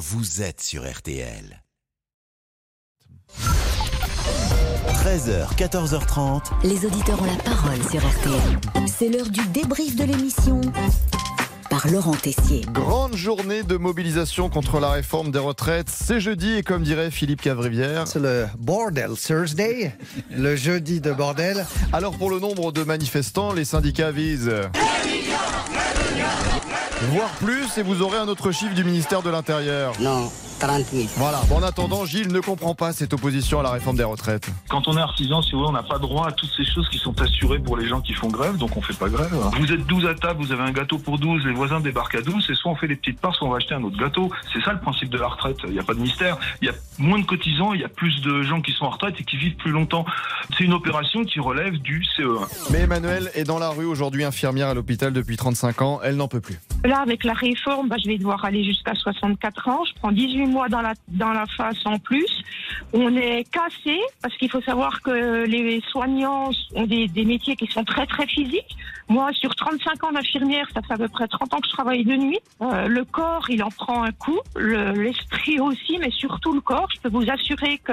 vous êtes sur RTL. 13h, 14h30. Les auditeurs ont la parole sur RTL. C'est l'heure du débrief de l'émission par Laurent Tessier. Grande journée de mobilisation contre la réforme des retraites. C'est jeudi et comme dirait Philippe Cavrivière. C'est le Bordel Thursday, le jeudi de bordel. Alors pour le nombre de manifestants, les syndicats visent. Voire plus, et vous aurez un autre chiffre du ministère de l'Intérieur. Non, 30 000. Voilà. En attendant, Gilles ne comprend pas cette opposition à la réforme des retraites. Quand on est artisan, si vous voulez, on n'a pas droit à toutes ces choses qui sont assurées pour les gens qui font grève, donc on fait pas grève. Vous êtes 12 à table, vous avez un gâteau pour 12, les voisins débarquent à 12, et soit on fait des petites parts, soit on va acheter un autre gâteau. C'est ça le principe de la retraite. Il n'y a pas de mystère. Il y a moins de cotisants, il y a plus de gens qui sont en retraite et qui vivent plus longtemps. C'est une opération qui relève du E CE1. Mais Emmanuel est dans la rue aujourd'hui, infirmière à l'hôpital depuis 35 ans. Elle n'en peut plus. Là, avec la réforme, bah, je vais devoir aller jusqu'à 64 ans. Je prends 18 mois dans la, dans la face en plus. On est cassé parce qu'il faut savoir que les soignants ont des, métiers qui sont très très physiques. Moi, sur 35 ans d'infirmière, ça fait à peu près 30 ans que je travaille de nuit. Euh, le corps, il en prend un coup. Le- L'esprit aussi, mais surtout le corps. Je peux vous assurer que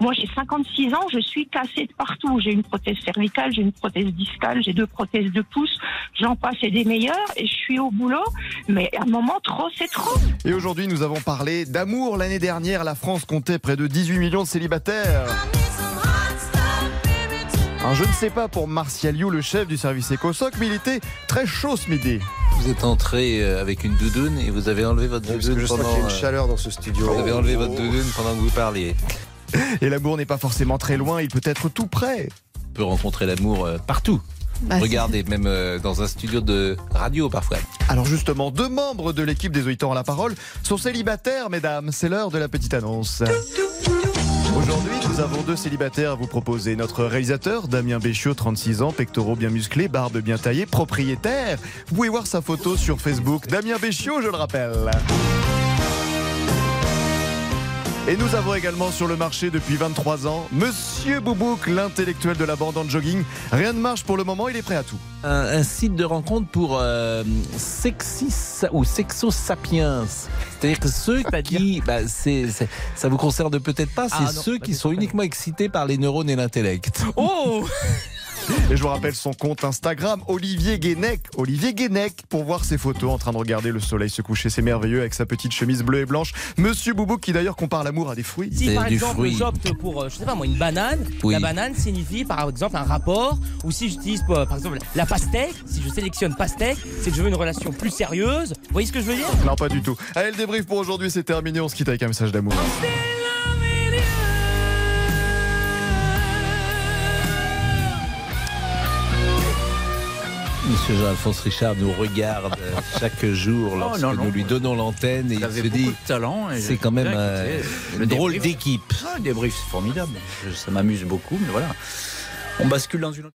moi, j'ai 56 ans, je suis cassée de partout. J'ai une prothèse cervicale, j'ai une prothèse discale, j'ai deux prothèses de pouce. J'en passe et des meilleurs et je suis au boulot. Mais à un moment, trop, c'est trop. Et aujourd'hui, nous avons parlé d'amour. L'année dernière, la France comptait près de 18 millions de célibataires. Je ne sais pas pour Martial You, le chef du service EcoSoc, mais il était très chaud ce midi. Vous êtes entré euh, avec une doudoune et vous avez enlevé votre Parce que doudoune sens pendant. qu'il y a une euh, chaleur dans ce studio. Vous avez enlevé votre doudoune pendant que vous parliez. Et l'amour n'est pas forcément très loin, il peut être tout près. On peut rencontrer l'amour euh, partout. Regardez, même euh, dans un studio de radio parfois. Alors justement, deux membres de l'équipe des auditeurs à la parole sont célibataires, mesdames. C'est l'heure de la petite annonce. Aujourd'hui, nous avons deux célibataires à vous proposer. Notre réalisateur, Damien Béchiot, 36 ans, pectoraux bien musclés, barbe bien taillée, propriétaire. Vous pouvez voir sa photo sur Facebook. Damien Béchiot, je le rappelle. Et nous avons également sur le marché depuis 23 ans Monsieur Boubouk, l'intellectuel de la bande en jogging. Rien ne marche pour le moment, il est prêt à tout. Un, un site de rencontre pour euh, sexis ou sexo sapiens. C'est-à-dire que ceux qui, bah, c'est- ça vous concerne peut-être pas, c'est Ah, ceux qui sont uniquement excités par les neurones et l'intellect. Oh Et je vous rappelle son compte Instagram, Olivier Guénec. Olivier Guénec, pour voir ses photos en train de regarder le soleil se coucher. C'est merveilleux avec sa petite chemise bleue et blanche. Monsieur Boubouk qui d'ailleurs compare l'amour à des fruits. Si par du exemple j'opte pour, euh, je sais pas moi, une banane, Oui. la banane signifie par exemple un rapport, ou si j'utilise euh, par exemple la pastèque, si je sélectionne pastèque, c'est que je veux une relation plus sérieuse. Vous voyez ce que je veux dire? Non, pas du tout. Allez, le débrief pour aujourd'hui, c'est terminé. On se quitte avec un message d'amour. Monsieur Jean-Alphonse Richard nous regarde chaque jour lorsque non, non. nous lui donnons l'antenne et il se dit talent. c'est quand même écoutez, une le drôle d'équipe. Ah, débrief, c'est formidable. Ça m'amuse beaucoup, mais voilà. On bascule dans une autre.